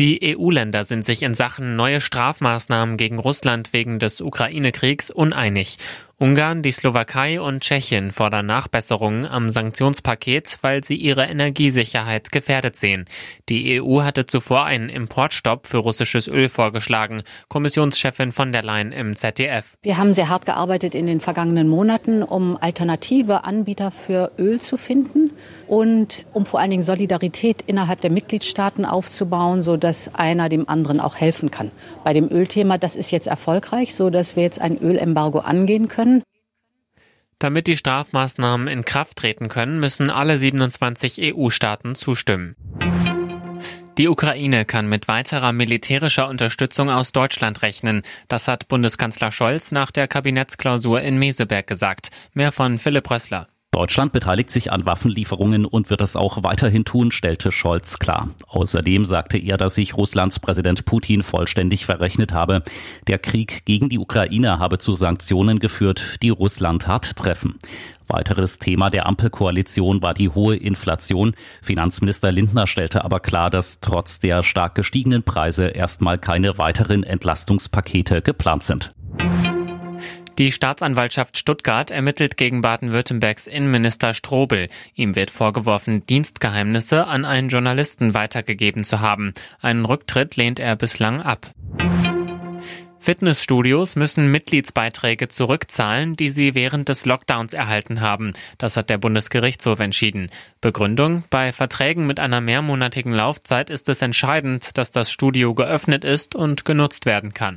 Die EU-Länder sind sich in Sachen neue Strafmaßnahmen gegen Russland wegen des Ukraine-Kriegs uneinig. Ungarn, die Slowakei und Tschechien fordern Nachbesserungen am Sanktionspaket, weil sie ihre Energiesicherheit gefährdet sehen. Die EU hatte zuvor einen Importstopp für russisches Öl vorgeschlagen. Kommissionschefin von der Leyen im ZDF. Wir haben sehr hart gearbeitet in den vergangenen Monaten, um alternative Anbieter für Öl zu finden und um vor allen Dingen Solidarität innerhalb der Mitgliedstaaten aufzubauen, sodass einer dem anderen auch helfen kann. Bei dem Ölthema, das ist jetzt erfolgreich, so dass wir jetzt ein Ölembargo angehen können. Damit die Strafmaßnahmen in Kraft treten können, müssen alle 27 EU-Staaten zustimmen. Die Ukraine kann mit weiterer militärischer Unterstützung aus Deutschland rechnen. Das hat Bundeskanzler Scholz nach der Kabinettsklausur in Meseberg gesagt. Mehr von Philipp Rössler. Deutschland beteiligt sich an Waffenlieferungen und wird es auch weiterhin tun, stellte Scholz klar. Außerdem sagte er, dass sich Russlands Präsident Putin vollständig verrechnet habe. Der Krieg gegen die Ukraine habe zu Sanktionen geführt, die Russland hart treffen. Weiteres Thema der Ampelkoalition war die hohe Inflation. Finanzminister Lindner stellte aber klar, dass trotz der stark gestiegenen Preise erstmal keine weiteren Entlastungspakete geplant sind. Die Staatsanwaltschaft Stuttgart ermittelt gegen Baden-Württembergs Innenminister Strobel. Ihm wird vorgeworfen, Dienstgeheimnisse an einen Journalisten weitergegeben zu haben. Einen Rücktritt lehnt er bislang ab. Fitnessstudios müssen Mitgliedsbeiträge zurückzahlen, die sie während des Lockdowns erhalten haben. Das hat der Bundesgerichtshof entschieden. Begründung, bei Verträgen mit einer mehrmonatigen Laufzeit ist es entscheidend, dass das Studio geöffnet ist und genutzt werden kann.